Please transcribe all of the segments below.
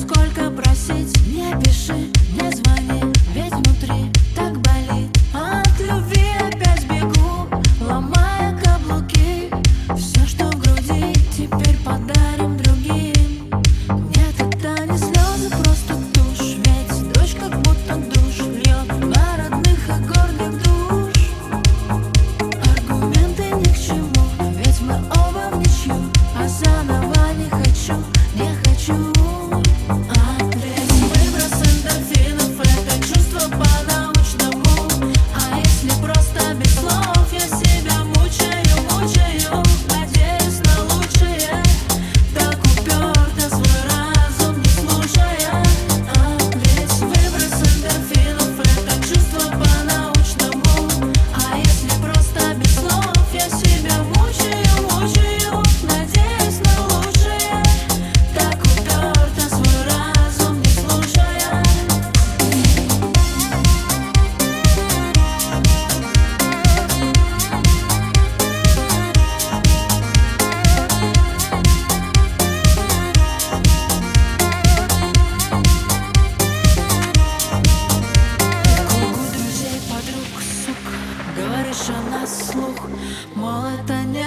Сколько просить, не пиши, не звони.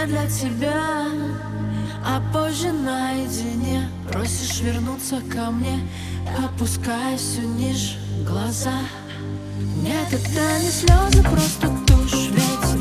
для тебя А позже наедине Просишь вернуться ко мне. Опускаясь все ниже глаза. Нет, это не слезы, просто тушь Ведь